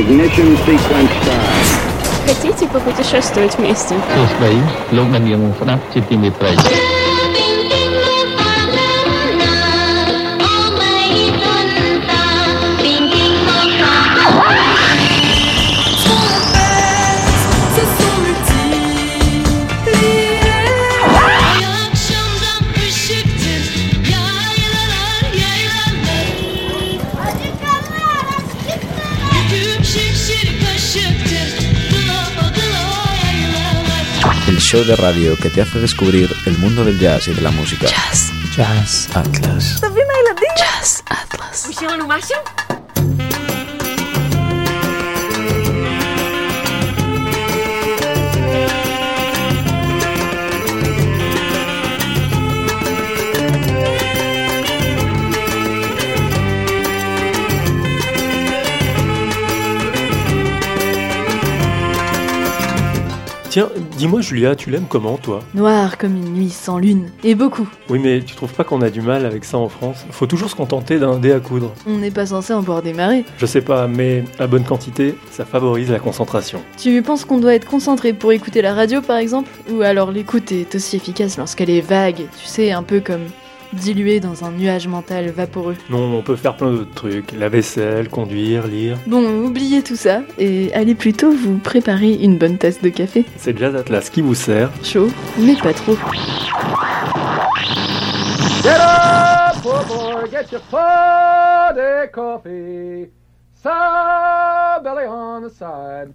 Ignition sequence start. Хотите попутешествовать вместе? សួស្តីលោកអ្នកនាងស្ដាប់ជាទីមេត្រី show de radio que te hace descubrir el mundo del jazz y de la música. Jazz. Jazz Atlas. Jazz Atlas. Tiens, dis-moi Julia, tu l'aimes comment toi Noir comme une nuit sans lune. Et beaucoup. Oui mais tu trouves pas qu'on a du mal avec ça en France Faut toujours se contenter d'un dé à coudre. On n'est pas censé en boire des marées. Je sais pas, mais à bonne quantité, ça favorise la concentration. Tu penses qu'on doit être concentré pour écouter la radio par exemple? Ou alors l'écoute est aussi efficace lorsqu'elle est vague, tu sais, un peu comme diluée dans un nuage mental vaporeux. Non, on peut faire plein d'autres trucs. La vaisselle, conduire, lire. Bon, oubliez tout ça et allez plutôt vous préparer une bonne tasse de café. C'est Jazz Atlas qui vous sert. Chaud, mais pas trop. Get up, poor boy, get your Friday coffee.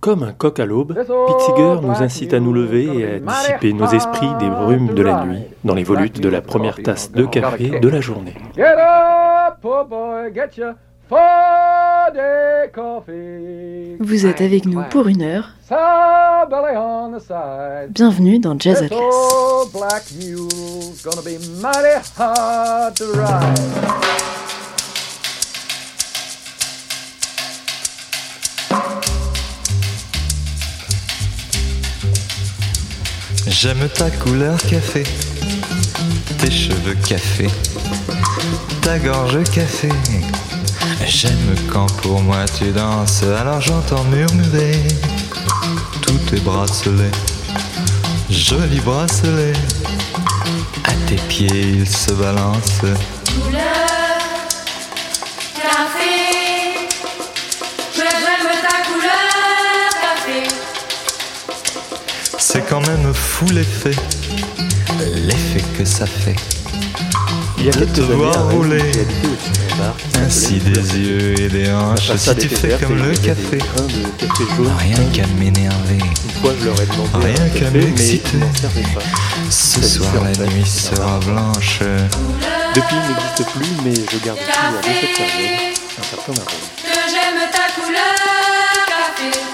Comme un coq à l'aube, Pete Seeger nous incite à nous lever et à dissiper nos esprits des brumes de la nuit dans les volutes de la première tasse de café de la journée. Get up, poor boy, get your Friday coffee. Vous êtes avec nous pour une heure. Bienvenue dans Jazz Atlas. J'aime ta couleur café, tes cheveux café, ta gorge café. J'aime quand pour moi tu danses, alors j'entends murmurer tous tes bracelets, jolis bracelets. À tes pieds ils se balancent, quand même fou l'effet, l'effet que ça fait. Il y a De te voir Rennes, rouler. Ainsi des yeux et des hanches, si tu fais comme le café. des grains de café jaune. Rien qu'à m'énerver. Une fois, je leur ai demandé Rien qu'à m'exciter. Ce soir la nuit sera blanche. Depuis, il n'existe plus, mais je garde toujours de cette période un certain arôme. Que j'aime ta couleur café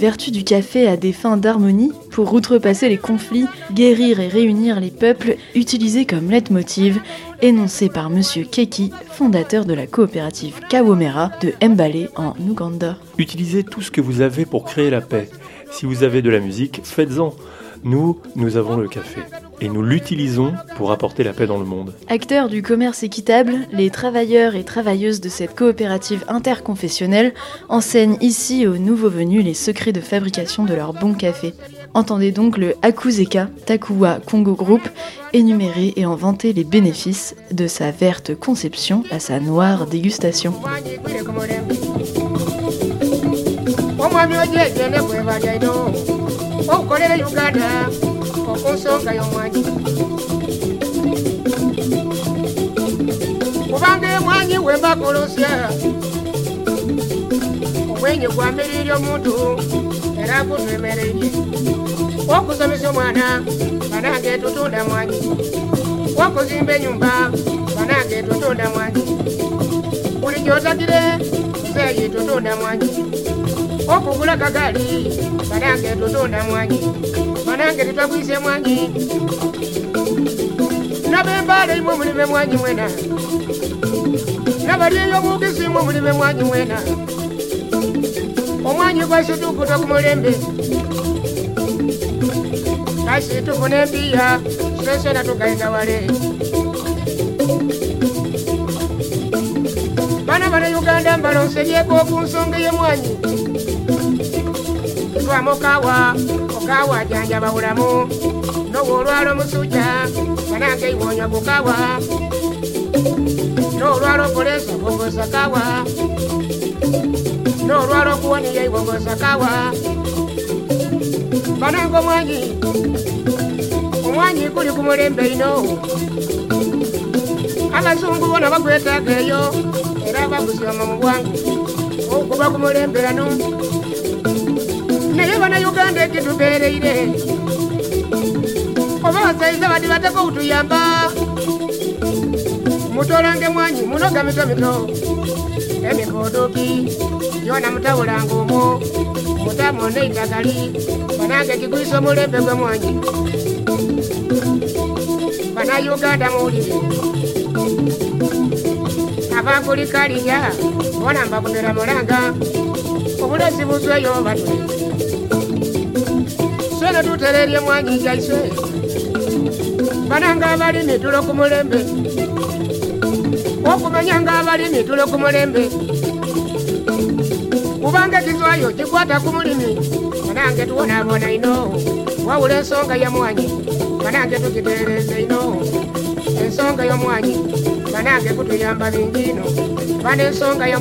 Vertus du café à des fins d'harmonie, pour outrepasser les conflits, guérir et réunir les peuples, utilisés comme leitmotiv, énoncé par Monsieur Keki, fondateur de la coopérative Kawomera de Mbale en Ouganda. Utilisez tout ce que vous avez pour créer la paix. Si vous avez de la musique, faites-en. Nous, nous avons le café. Et nous l'utilisons pour apporter la paix dans le monde. Acteurs du commerce équitable, les travailleurs et travailleuses de cette coopérative interconfessionnelle enseignent ici aux nouveaux venus les secrets de fabrication de leur bon café. Entendez donc le Akuzeka Takuwa Congo Group énumérer et en vanter les bénéfices de sa verte conception à sa noire dégustation. okosa ogayo omwanyi kubanga emwanyi we mbakolosa obwenyi gwamirire omuntu era gutwemereire okusomesa omwana banange etutunda mwanyi. Okuzimba enyumba banange etutunda mwanyi. Buli gyotagire zeeyi tutunda mwanyi. Okugula kagaali banange etutunda mwanyi. nange titabwise mwanyi. Nabembaala imwe mulibe mwanyi mwena. Nabalyeyo ey'omugisi imwe mulibe mwanyi mwena. Omwanyi gwa situkuta ku mulembe kasi tufuna empiya twesena tugenda wale. Bana bana uganda mbalonse byeko ku nsonga y'emwanyi twamokawa okawa janjaba bulamu n'obwolwala omusujja banange iwonywa kukawa n'olwala okolesa bongosa kawa. N'olwala okuwaniya ibongosa kawa. Banange omwanyi omwanyi guli ku mulembe ino. Abazungu bona bagwetaaga eyo era bagusyoma mu bwangu okuba ku mulembe ano bannayuganda egitubeereire oba basayize badi bateko obutuyamba mutoolange mwanyi munoga mitomito emikoodoki yona mutabulanga omwo mutamona eitakali banange gigwisa omulembe gwe mwanyi. Bannayuganda muwulire. Abagulikalira bona mbabunira mulanga. Obulezi buzweyo batwe swene tutererye mwanyi jaiswe bananga abalimi tulo ku mulembe. Okumanya nga abalimi tulo ku mulembe. Kubanga ekizwayo kikwata ku mulimi. Banange tubonaabona ino. Wawula ensonga ya mwanyi banange tukitereze ino. Ensonga y'omwanyi banange kutuyamba bingi ino. Bana ensonga ya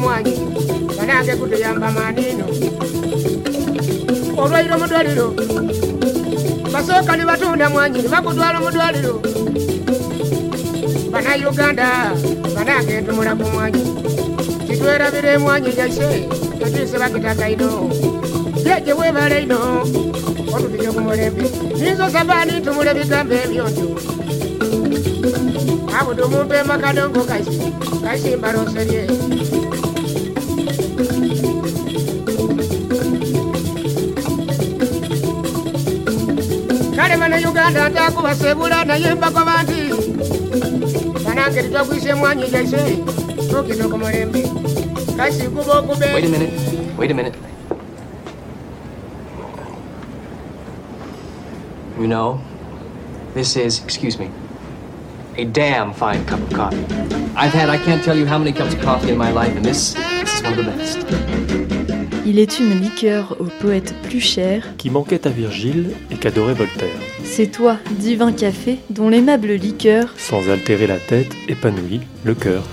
nange gutuyamba maaniino olwairo mu ddwaliro basooka ne batunda mwanyi ne bagutwala mu ddwaliro bannayuganda banagenda omulago mwanyi. Kitwerabira emwanyi gyaise tetuyise bagitaka ino jeje webala ino otutuje ku mulembe. Nizo sabaani ntumula ebigambo ebyo ntyo abudu mumpe makadongo kasi kasimba roserye kale bannayuganda ntakubasebula naye mbagoba nti banange tetwagwise emwanyi jaise tukino ku mulembe kasi kuba okube Wait a minute. Wait a minute. You know, this is, excuse me, a damn fine cup of coffee. I've had, I can't tell you how many cups of coffee in my life, and this, this is one of the best. Il est une liqueur au poète plus cher. Qui manquait à Virgile et qu'adorait Voltaire. C'est toi, divin café, dont l'aimable liqueur Sans altérer la tête, épanouit le cœur.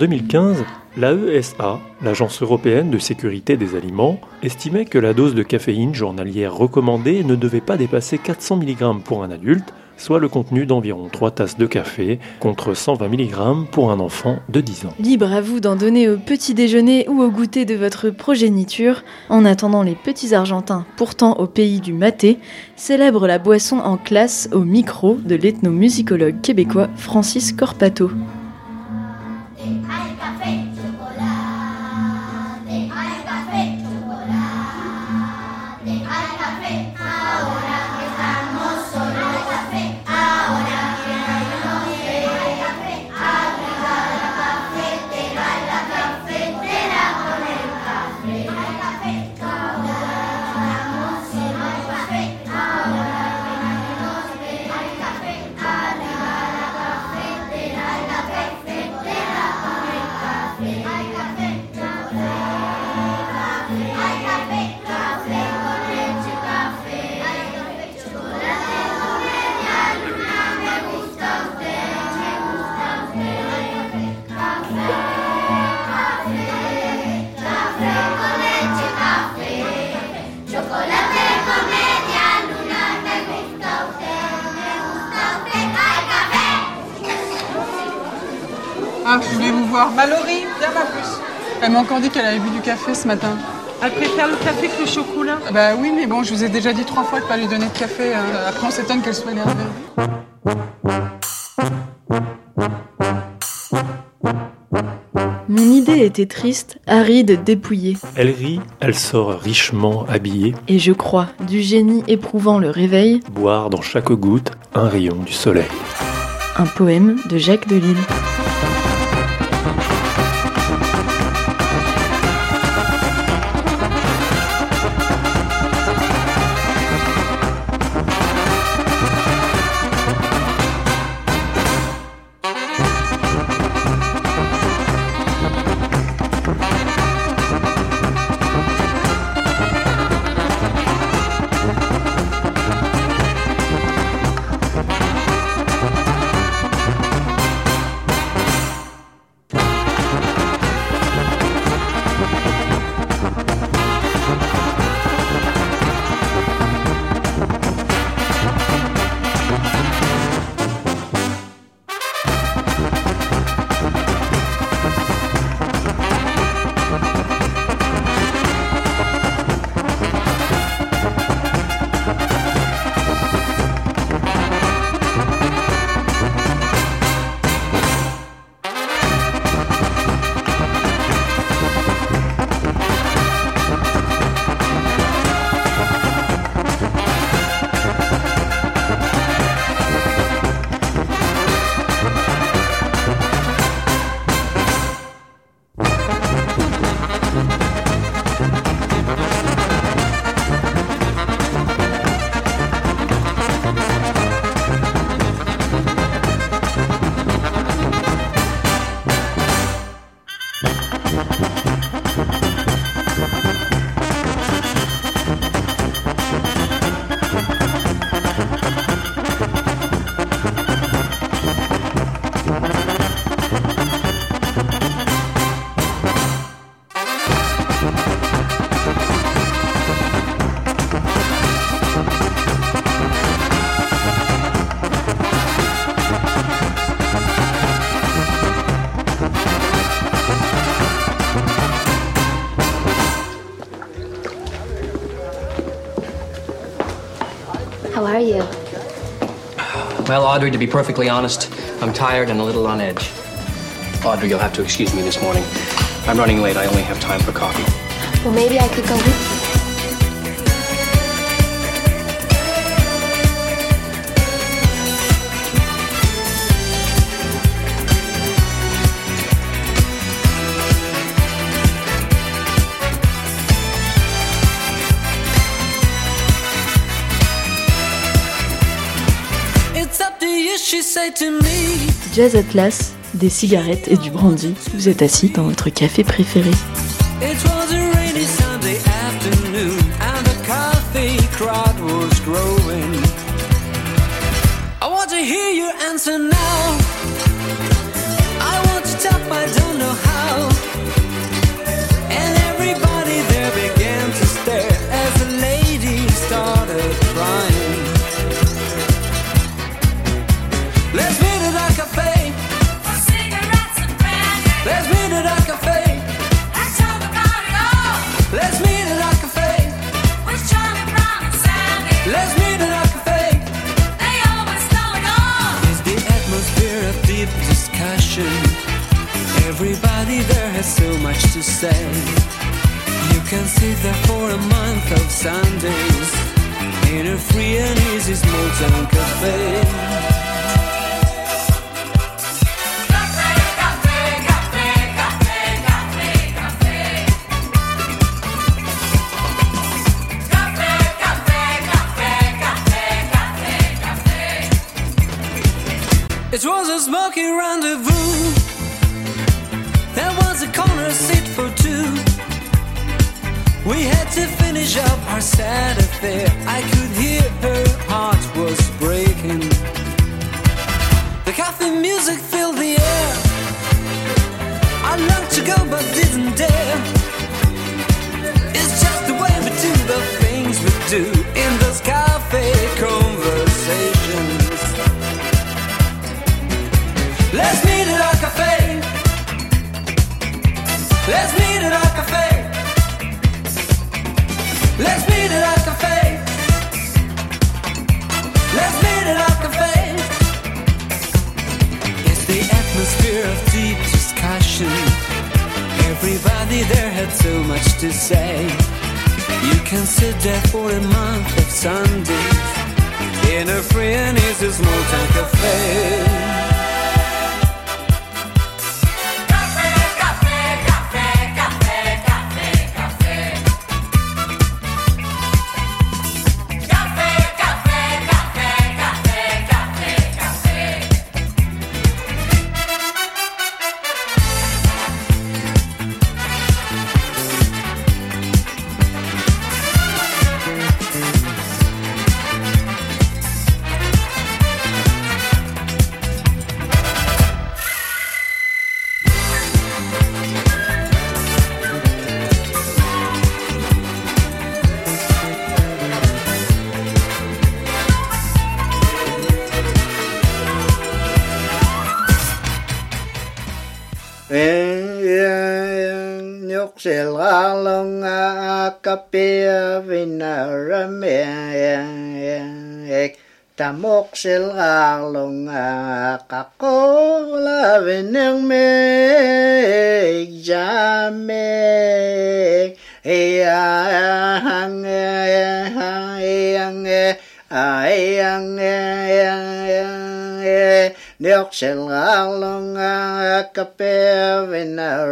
2015, l'AESA, l'Agence européenne de sécurité des aliments, estimait que la dose de caféine journalière recommandée ne devait pas dépasser 400 mg pour un adulte, soit le contenu d'environ 3 tasses de café, contre 120 mg pour un enfant de 10 ans. Libre à vous d'en donner au petit déjeuner ou au goûter de votre progéniture. En attendant, les petits Argentins, pourtant au pays du maté, célèbrent la boisson en classe au micro de l'ethnomusicologue québécois Francis Corpato. Ah, je voulais vous voir. Mallory, viens ma plus. Elle m'a encore dit qu'elle avait bu du café ce matin. Elle préfère le café que le chocolat Bah oui, mais bon, je vous ai déjà dit trois fois de pas lui donner de café. hein. Après, on s'étonne qu'elle soit énervée. Mon idée était triste, aride, dépouillée. Elle rit, elle sort richement habillée, Et je crois, du génie éprouvant le réveil, boire dans chaque goutte un rayon du soleil. un poème de Jacques Delille. Well, Audrey, to be perfectly honest, I'm tired and a little on edge. Audrey, you'll have to excuse me this morning. I'm running late. I only have time for coffee. Well, maybe I could go with you. Jazz Atlas, des cigarettes et du brandy. Vous êtes assis dans votre café préféré.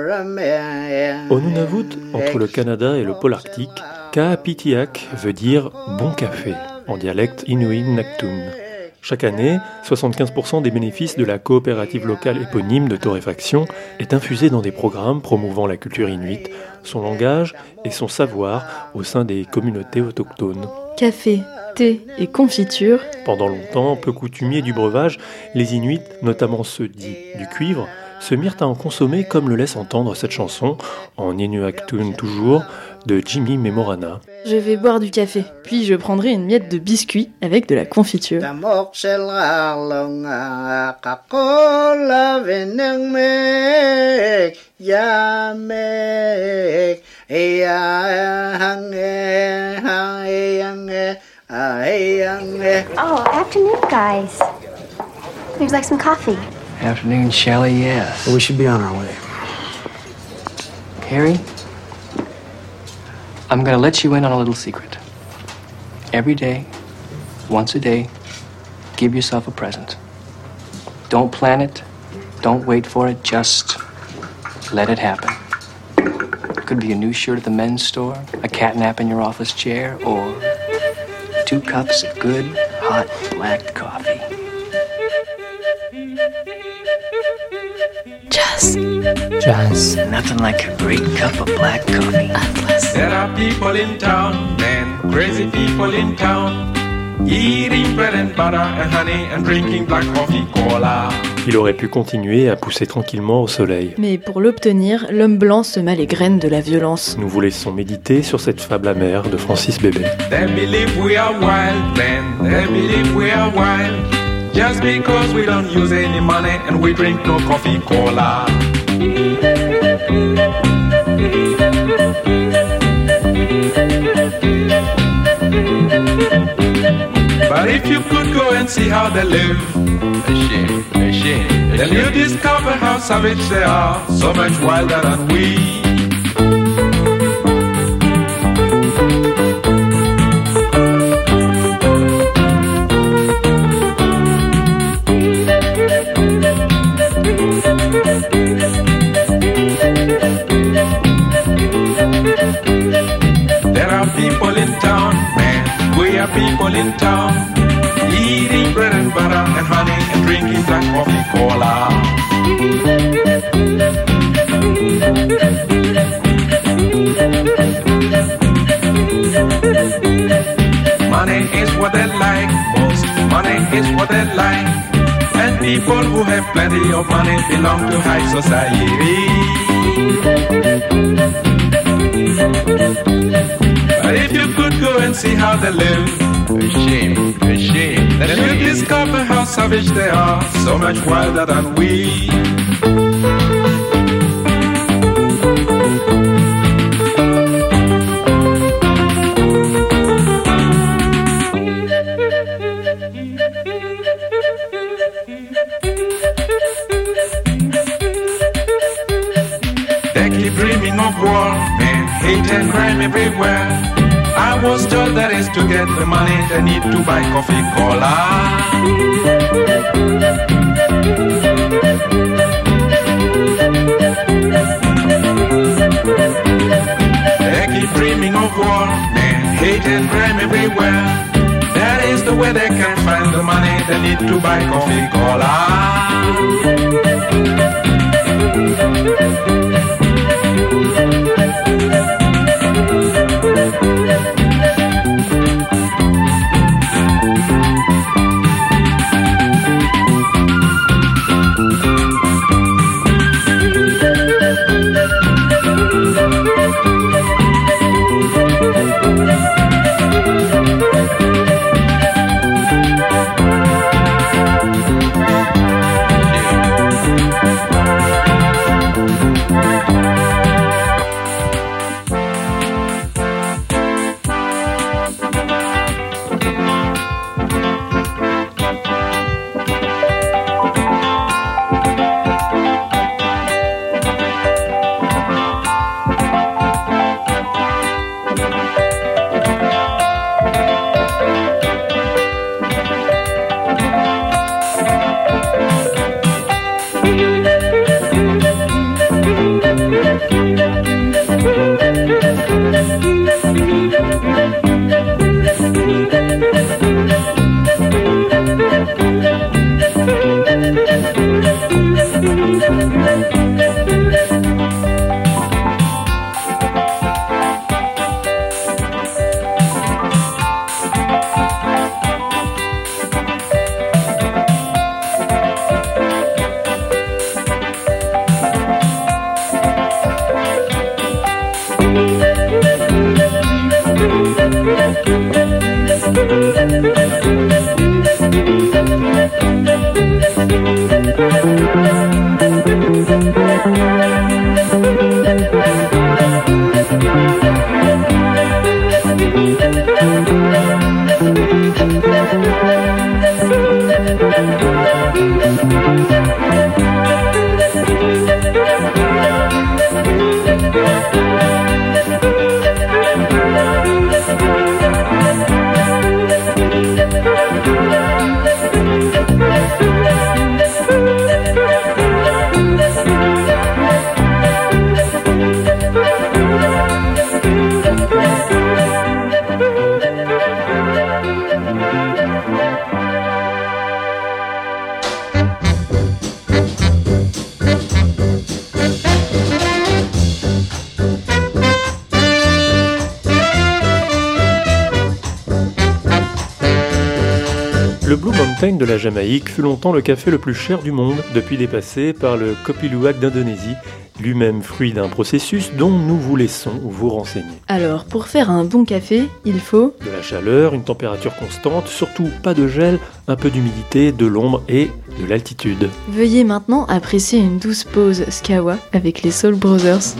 Rame Au Nunavut, entre le Canada et le pôle arctique, Kaapitiak veut dire bon café en dialecte inuit Naktun. Chaque année, 75% des bénéfices de la coopérative locale éponyme de torréfaction est infusé dans des programmes promouvant la culture inuite, son langage et son savoir au sein des communautés autochtones. Café, thé et confiture, Pendant longtemps, peu coutumiers du breuvage, les Inuits, notamment ceux dits du cuivre, se mirent à en consommer comme le laisse entendre cette chanson, en Inuaktun toujours, de Jimmy Memorana. Je vais boire du café, puis je prendrai une miette de biscuit avec de la confiture. Oh, afternoon, guys. Would you like some coffee? Afternoon, Shelley, yes. we should be on our way. Harry, I'm gonna let you in on a little secret. Every day, once a day, give yourself a present. Don't plan it, don't wait for it, just let it happen. Could be a new shirt at the men's store, a cat nap in your office chair, or two cups of good, hot black coffee. Jazz. Jazz. Nothing like a great cup of black coffee. There are people in town, and crazy people in town. Eating bread and butter and honey and drinking black coffee cola. Il aurait pu continuer à pousser tranquillement au soleil. Mais pour l'obtenir, l'homme blanc sema les graines de la violence. Nous vous laissons méditer sur cette fable amère de Francis Bébé. They believe we are wild, then they believe we are wild. Just because we don't use any money and we drink no coffee cola. But if you could go and see how they live, then you discover how savage they are, so much wilder than we. People in town. Eating bread and butter and honey and drinking black coffee cola. Money is what they like most. Money is what they like. And people who have plenty of money belong to high society. But if you could go and see how they live, a shame, a shame. Then you discover how savage they are, so much wilder than we. They keep dreaming of war, man, hate and crime everywhere. I was told that is to get the money they need to buy coffee cola. They keep dreaming of war, man, hate and crime everywhere. That is the way they can find the money they need to buy coffee cola. De la Jamaïque fut longtemps le café le plus cher du monde, depuis dépassé par le Kopi Luwak d'Indonésie, lui-même fruit d'un processus dont nous vous laissons vous renseigner. Alors, pour faire un bon café, il faut De la chaleur, une température constante, surtout pas de gel, un peu d'humidité, de l'ombre et de l'altitude. Veuillez maintenant apprécier une douce pause Skawa avec les Soul Brothers.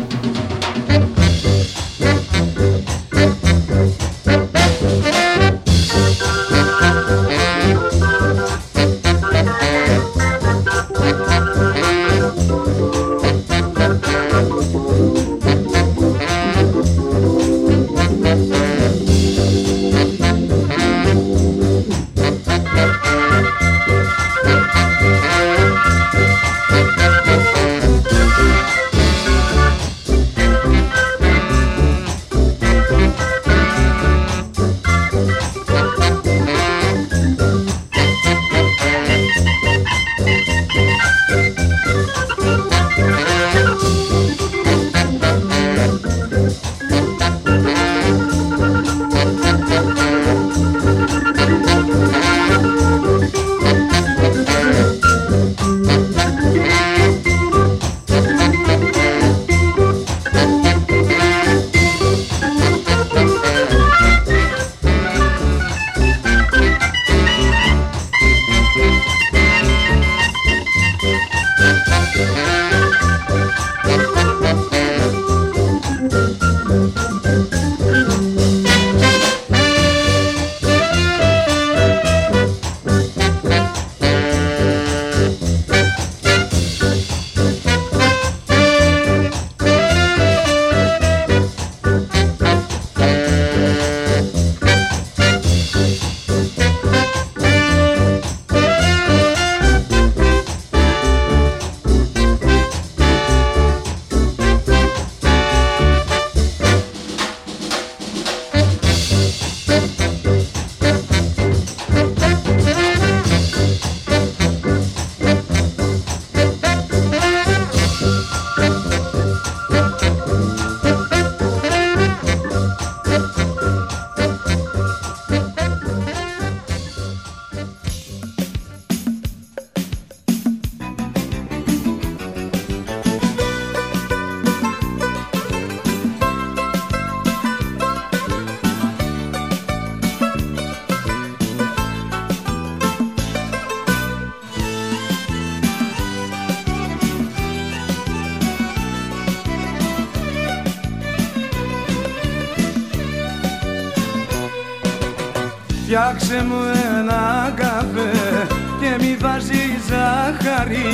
Φτιάξε μου ένα καφέ και μη βάζει ζάχαρη.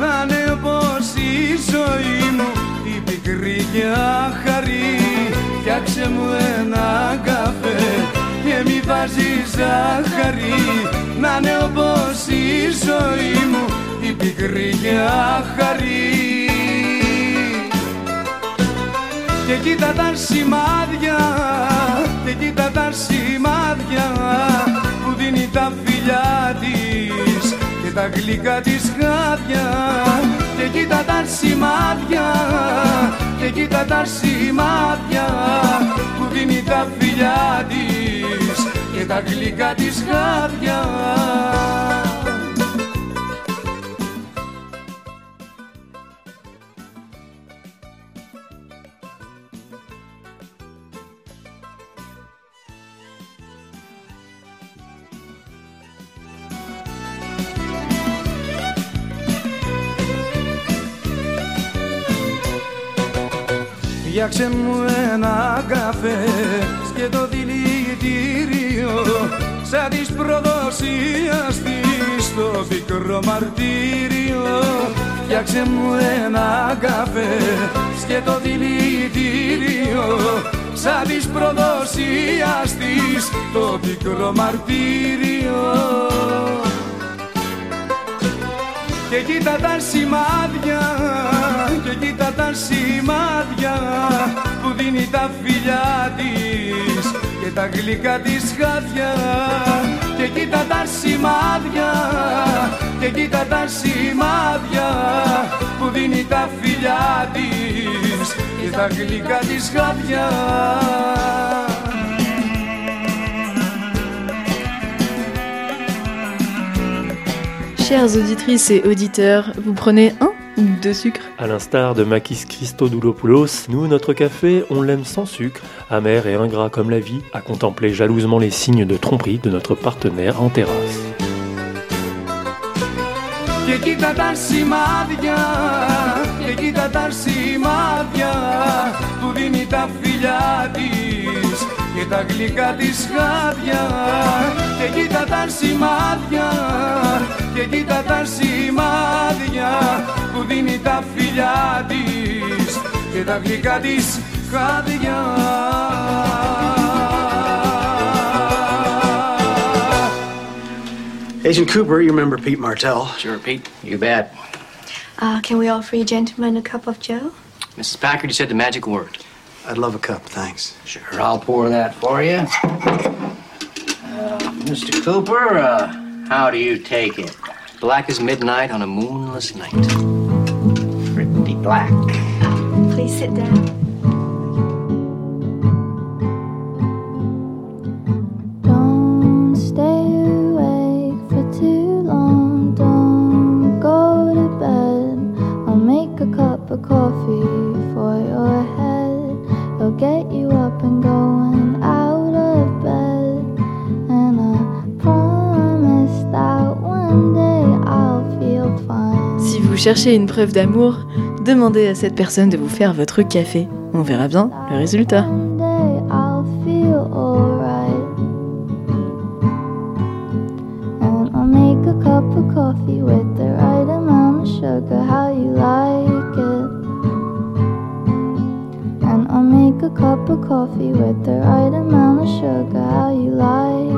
Να είναι όπως η ζωή μου η πικρή και άχαρη. Φτιάξε μου ένα καφέ και μη βάζει ζάχαρη. Να είναι όπως η ζωή μου η πικρή και άχαρη και κοίτα τα σημάδια και κοίτα τα σημάδια που δίνει τα φιλιά της και τα γλυκά της χάδια και κοίτα τα σημάδια και κοίτα τα σημάδια που δίνει τα φιλιά της και τα γλυκά της χάδια Φτιάξε μου ένα καφέ και το δηλητήριο σαν της προδοσίας της στο πικρό μαρτύριο. Φτιάξε μου ένα καφέ και το δηλητήριο σαν της προδοσίας της το πικρό μαρτύριο. Και κοίτα τα σημάδια και κοίτα τα σημάδια που δίνει τα φιλιά της και τα γλυκά της χάδια και κοίτα τα σημάδια και κοίτα τα σημάδια που δίνει τα φιλιά της και τα γλυκά της χάδια Chères auditrices et auditeurs, vous prenez un ou deux sucres À l'instar de Makis Christodoulopoulos, nous, notre café, on l'aime sans sucre, amer et ingrat comme la vie, à contempler jalousement les signes de tromperie de notre partenaire en terrasse. Και κοίτα τα σημάδια, και κοίτα τα σημάδια που δίνει τα φιλιά της και τα γλυκά της χάδια και κοίτα τα σημάδια, και κοίτα τα σημάδια που δίνει τα φιλιά της και τα γλυκά της χάδια. Agent Cooper, you remember Pete Martell? Sure, Pete. You bet. Uh, can we offer you gentlemen a cup of joe? Mrs. Packard, you said the magic word. I'd love a cup, thanks. Sure, I'll pour that for you. Uh, Mr. Cooper, uh, how do you take it? Black as midnight on a moonless night. Pretty black. Please sit down. Cherchez une preuve d'amour, demandez à cette personne de vous faire votre café. On verra bien le résultat. A cup of coffee with the right amount of sugar, how you like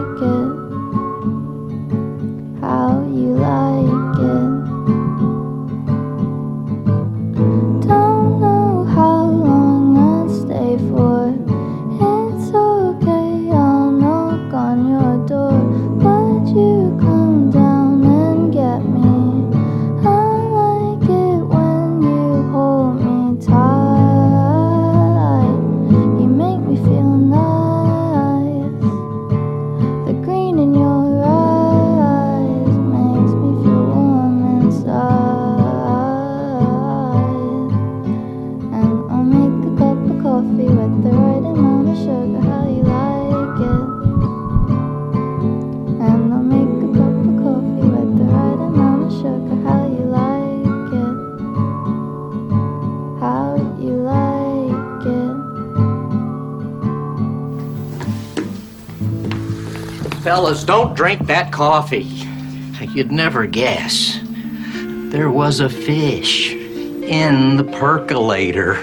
Drink that coffee. You'd never guess. There was a fish in the percolator.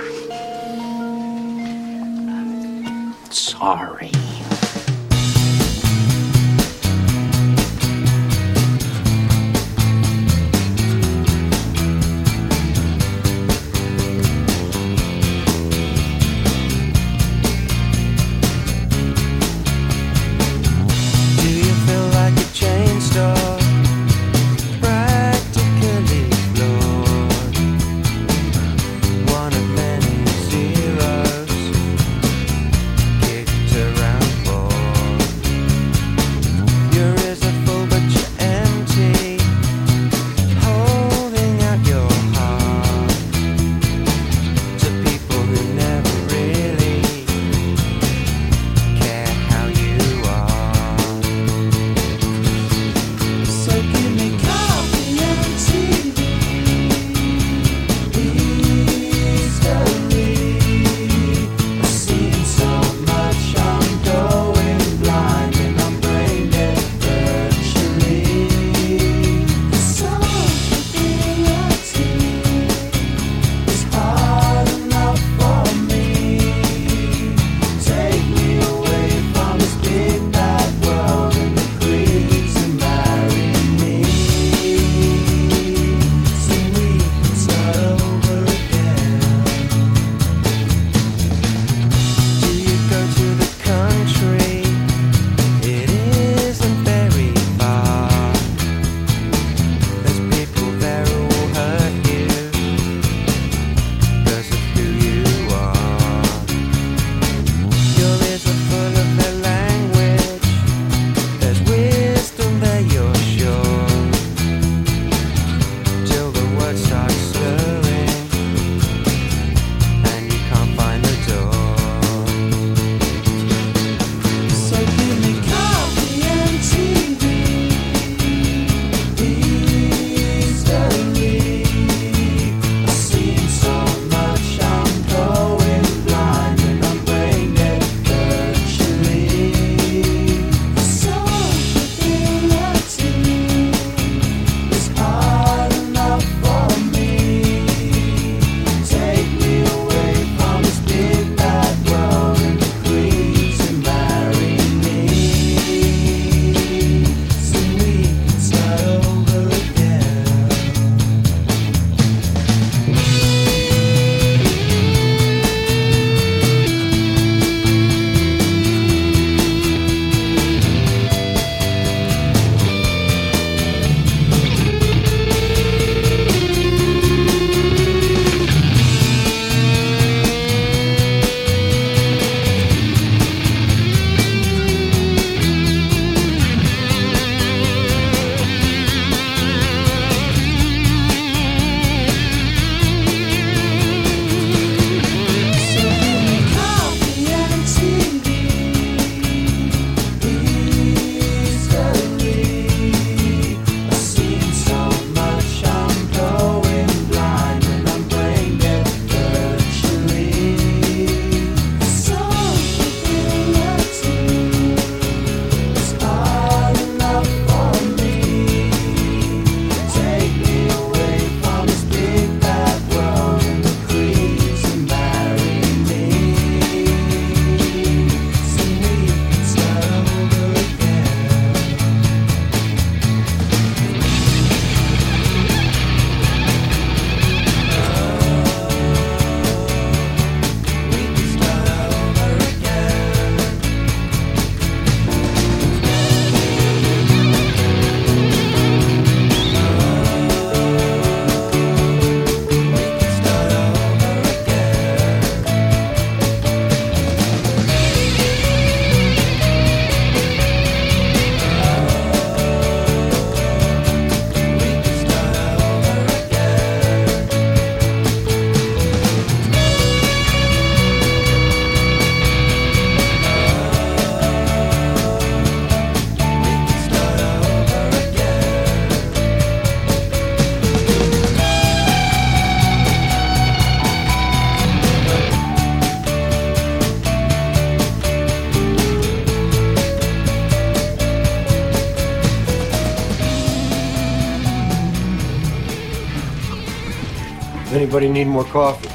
Anybody need more coffee?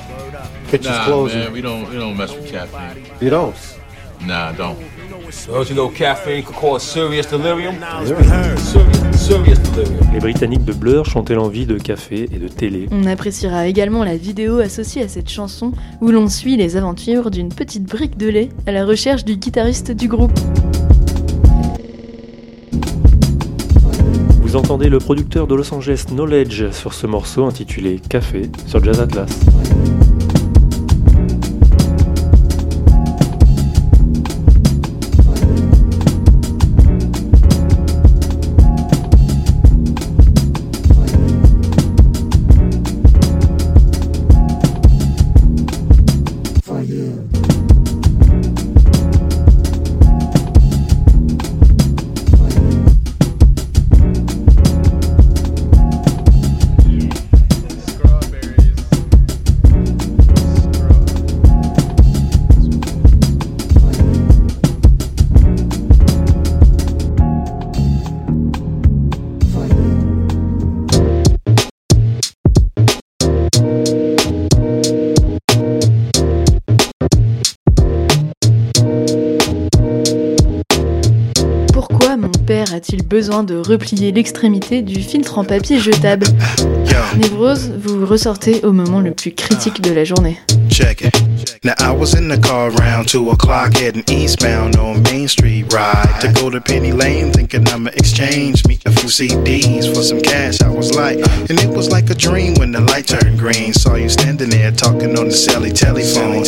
Kitchen's nah, closing. man, we don't we don't mess with caffeine. You don't? Nah, don't. Don't you know caffeine could cause serious delirium? Delirium? Serious, serious delirium. Les Britanniques de Blur chantaient l'envie de café et de télé. On appréciera également la vidéo associée à cette chanson où l'on suit les aventures d'une petite brique de lait à la recherche du guitariste du groupe. Vous entendez le producteur de Los Angeles Knowledge sur ce morceau intitulé Café sur Jazz Atlas. A-t-il besoin de replier l'extrémité du filtre en papier jetable? Névrose, vous ressortez au moment le plus critique de la journée. Check it. Now I was in the car around two o'clock heading eastbound on Main Street ride to go to Penny Lane thinking I'ma exchange me a few CDs for some cash. I was like and it was like a dream when the light turned green. Saw you standing there talking on the celly telephone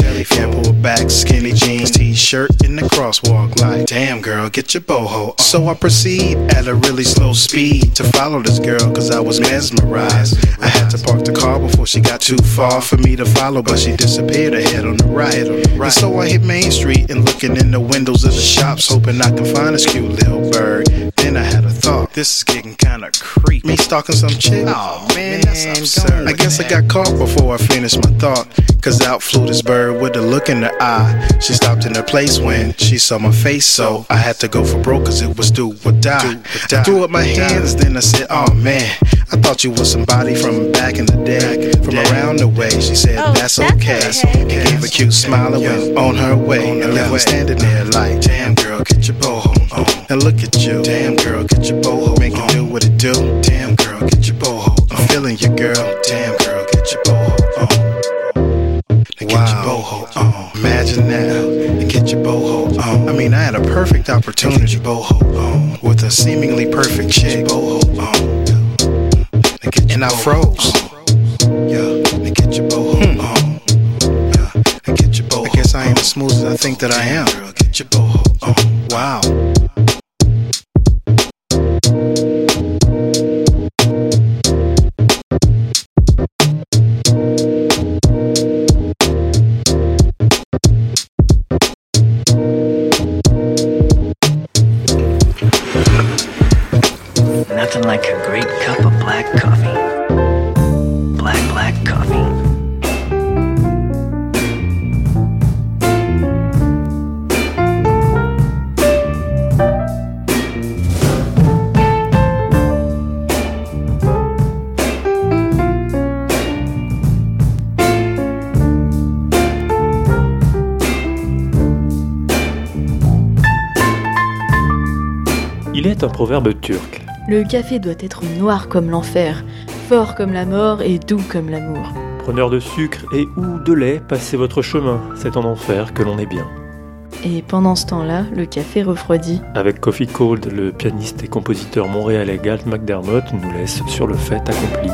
pulled back skinny jeans t-shirt in the crosswalk like damn girl get your boho on. so I proceed at a really slow speed to follow this girl cause I was mesmerized. I had to park the car before she got too far for me to follow but she disappeared ahead on the right. And so I hit Main Street and looking in the windows of the shops hoping I can find this cute little bird. Then I had a thought. This is getting kinda creepy. Me stalking some chick oh man that's absurd. I guess I got caught before I finished my thought Cause out flew this bird with a look in her eye. She stopped in her place when she saw my face, so I had to go for broke cause it was do or die. I threw up my hands, then I said, Oh man, I thought you was somebody from back in the day, from around the way. She said, oh, That's okay. Gave a cute smile and went on her way. And left me standing there like, Damn girl, get your boho on. And look at you, damn girl, get your boho. Make it do what it do. Damn girl, get your boho. I'm feeling you, girl. Damn girl, get your boho on. Now get your boho on. Imagine now, and get your boho on. I mean, I had a perfect opportunity, boho on, with a seemingly perfect chick, boho on. And I froze. Yeah, now get your boho hmm. on. Yeah, get your boho. I guess I ain't as smooth as I think that I am. Girl, get your boho on. Oh, wow. Nothing like a great proverbe turc. Le café doit être noir comme l'enfer, fort comme la mort et doux comme l'amour. Preneur de sucre et ou de lait, passez votre chemin. C'est en enfer que l'on est bien. Et pendant ce temps-là, le café refroidit. Avec Coffee Cold, le pianiste et compositeur montréalais Galt McDermott nous laisse sur le fait accompli.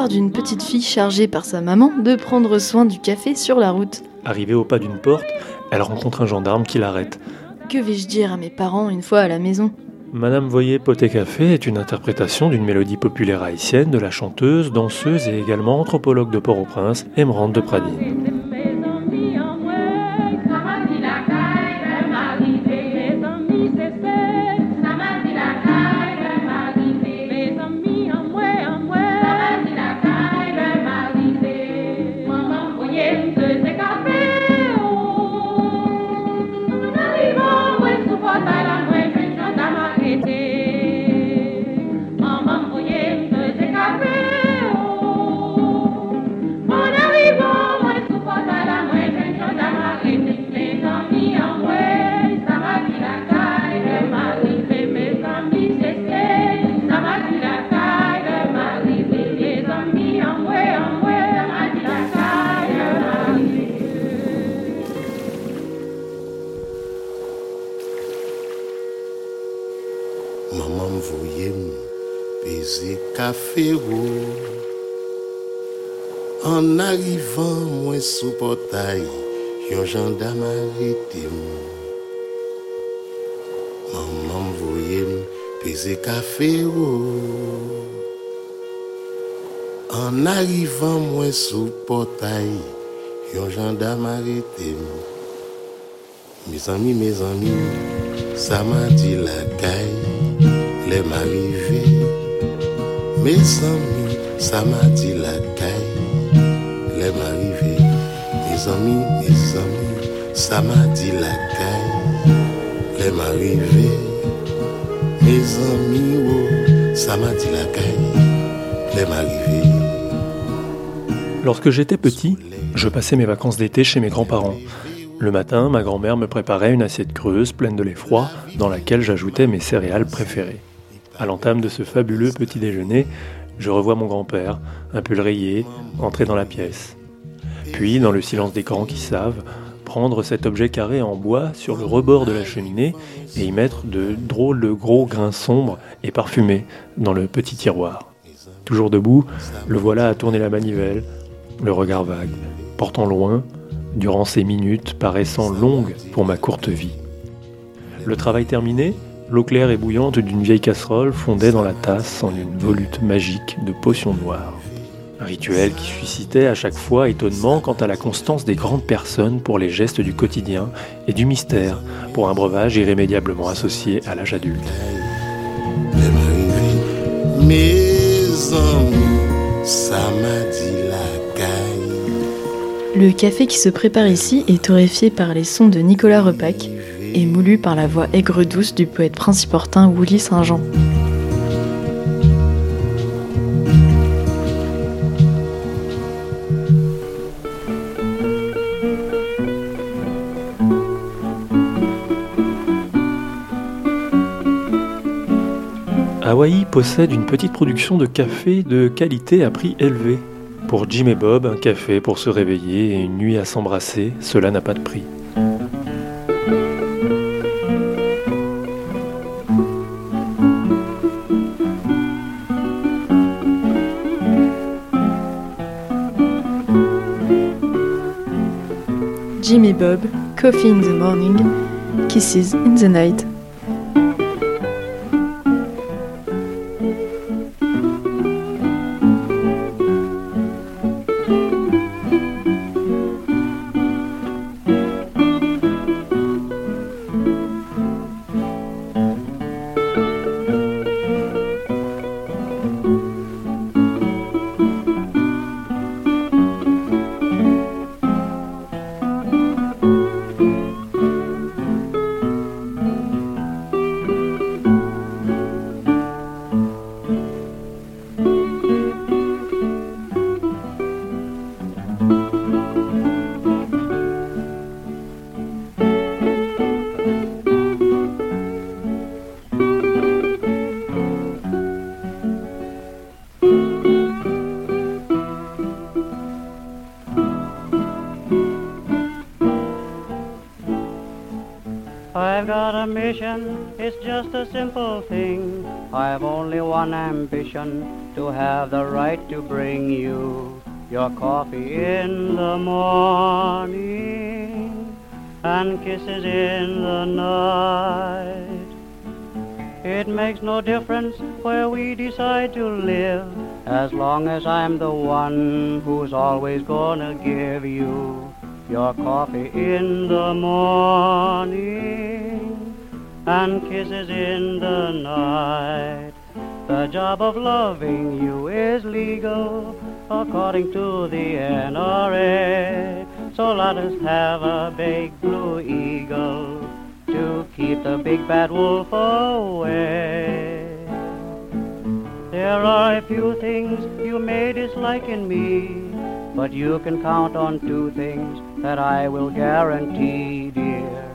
L'histoire d'une petite fille chargée par sa maman de prendre soin du café sur la route. Arrivée au pas d'une porte, elle rencontre un gendarme qui l'arrête. Que vais-je dire à mes parents une fois à la maison? Madame Voyer Poté Café est une interprétation d'une mélodie populaire haïtienne de la chanteuse, danseuse et également anthropologue de Port-au-Prince, Emerande de Pradine. Maman voyait baiser café. En arrivant, moi sous portail, yon gendarme arrêté. Maman voyait baiser café. En arrivant, moi sous portail, yon gendarme arrêté. Mes amis, mes amis, ça m'a dit la caille, les m'arriver. Mes amis, ça m'a dit la caille, les m'arriver. Mes amis, mes amis, ça m'a dit la caille, les m'arriver. Mes amis, oh, ça m'a dit la caille, les m'arriver. Lorsque j'étais petit, je passais mes vacances d'été chez mes grands-parents. Le matin, ma grand-mère me préparait une assiette creuse pleine de lait froid dans laquelle j'ajoutais mes céréales préférées. À l'entame de ce fabuleux petit déjeuner, je revois mon grand-père, un pull rayé, entrer dans la pièce. Puis, dans le silence des grands qui savent, prendre cet objet carré en bois sur le rebord de la cheminée et y mettre de drôles de gros grains sombres et parfumés dans le petit tiroir. Toujours debout, le voilà à tourner la manivelle, le regard vague, portant loin, durant ces minutes paraissant longues pour ma courte vie. Le travail terminé, l'eau claire et bouillante d'une vieille casserole fondait dans la tasse en une volute magique de potions noires. Un rituel qui suscitait à chaque fois étonnement quant à la constance des grandes personnes pour les gestes du quotidien et du mystère pour un breuvage irrémédiablement associé à l'âge adulte. Le café qui se prépare ici est torréfié par les sons de Nicolas Repac et moulu par la voix aigre-douce du poète principortin Willy Saint-Jean. Hawaï possède une petite production de café de qualité à prix élevé. Pour Jim et Bob, un café pour se réveiller et une nuit à s'embrasser, cela n'a pas de prix. Bob, Coffee in the Morning, Kisses in the Night. Ambition, it's just a simple thing. I've only one ambition to have the right to bring you your coffee in the morning and kisses in the night. It makes no difference where we decide to live, as long as I'm the one who's always gonna give you your coffee in the morning and kisses in the night. The job of loving you is legal according to the NRA. So let us have a big blue eagle to keep the big bad wolf away. There are a few things you may dislike in me, but you can count on two things that I will guarantee, dear.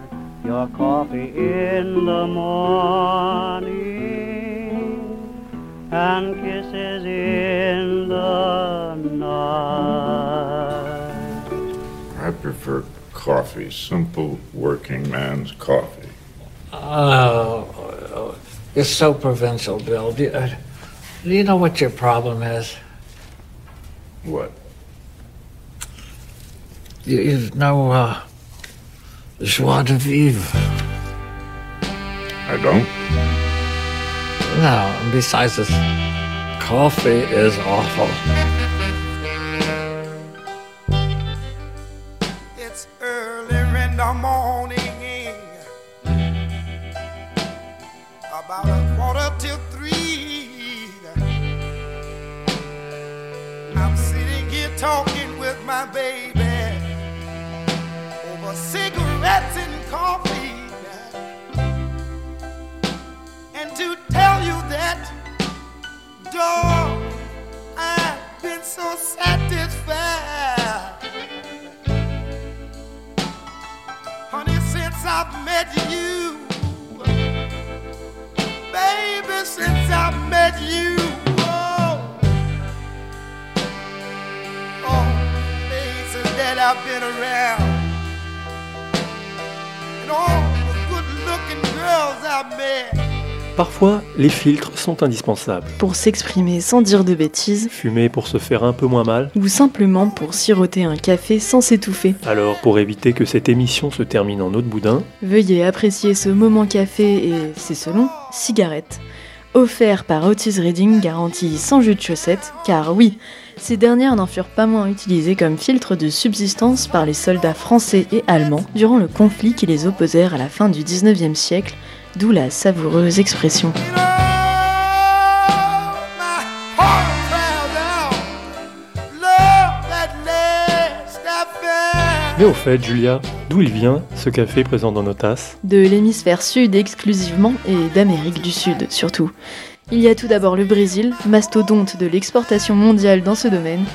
Your coffee in the morning and kisses in the night. I prefer coffee, simple working man's coffee. Oh, you're so provincial, Bill. Do you, uh, do you know what your problem is? What? You, you know, uh, joie de vivre. I don't. No, and besides this, coffee is awful. It's early in the morning, about a quarter till three. I'm sitting here talking with my baby over cigarettes and coffee. And to tell you that, dog, I've been so satisfied. Honey, since I've met you, baby, since I've met you, oh, oh, that I've been around, Parfois, les filtres sont indispensables. Pour s'exprimer sans dire de bêtises, Fumer pour se faire un peu moins mal. ou simplement pour siroter un café sans s'étouffer. Alors, pour éviter que cette émission se termine en eau de boudin, Veuillez apprécier ce moment café et, c'est selon, cigarette. Offert par Otis Redding, garantie sans jus de chaussettes, car oui, ces dernières n'en furent pas moins utilisées comme filtre de subsistance par les soldats français et allemands durant le conflit qui les opposèrent à la fin du 19e siècle, d'où la savoureuse expression. Mais au fait, Julia, d'où il vient ce café présent dans nos tasses De l'hémisphère sud exclusivement et d'Amérique du Sud surtout. Il y a tout d'abord le Brésil, mastodonte de l'exportation mondiale dans ce domaine,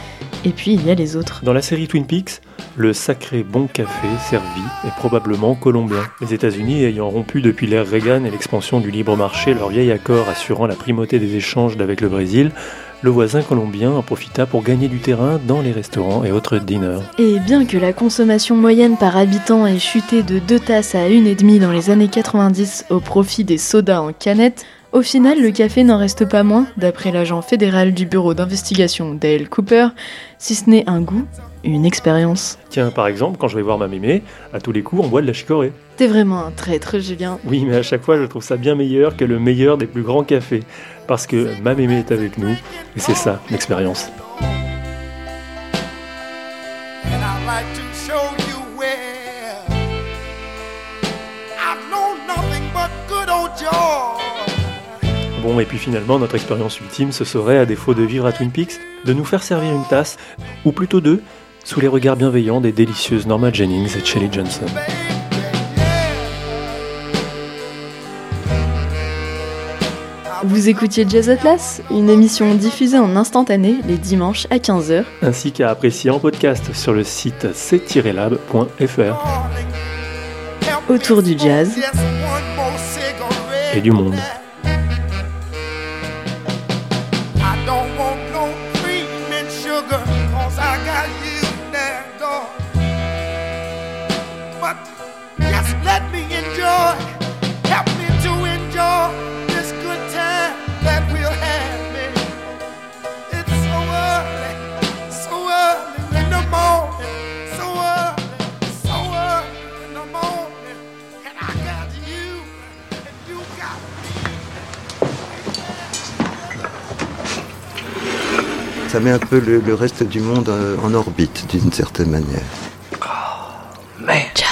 et puis il y a les autres. Dans la série Twin Peaks, le sacré bon café servi est probablement colombien. Les États-Unis ayant rompu depuis l'ère Reagan et l'expansion du libre marché leur vieil accord assurant la primauté des échanges d'avec le Brésil, le voisin colombien en profita pour gagner du terrain dans les restaurants et autres diners. Et bien que la consommation moyenne par habitant ait chuté de 2 tasses à 1,5 dans les années 90 au profit des sodas en canette, au final le café n'en reste pas moins, d'après l'agent fédéral du bureau d'investigation Dale Cooper, si ce n'est un goût, une expérience. Tiens, par exemple, quand je vais voir ma mémé, à tous les coups, on boit de la chicorée. T'es vraiment un traître, Julien. Oui, mais à chaque fois, je trouve ça bien meilleur que le meilleur des plus grands cafés. Parce que ma mémé est avec nous, et c'est ça, l'expérience. Bon, et puis finalement, notre expérience ultime, ce serait, à défaut de vivre à Twin Peaks, de nous faire servir une tasse, ou plutôt deux, sous les regards bienveillants des délicieuses Norma Jennings et Shelley Johnson. Vous écoutiez Jazz Atlas, une émission diffusée en instantané les dimanches à 15h. Ainsi qu'à apprécier en podcast sur le site c-lab.fr Autour du jazz et du monde. Ça met un peu le, reste du monde euh, en orbite, d'une certaine manière. Man, Jazz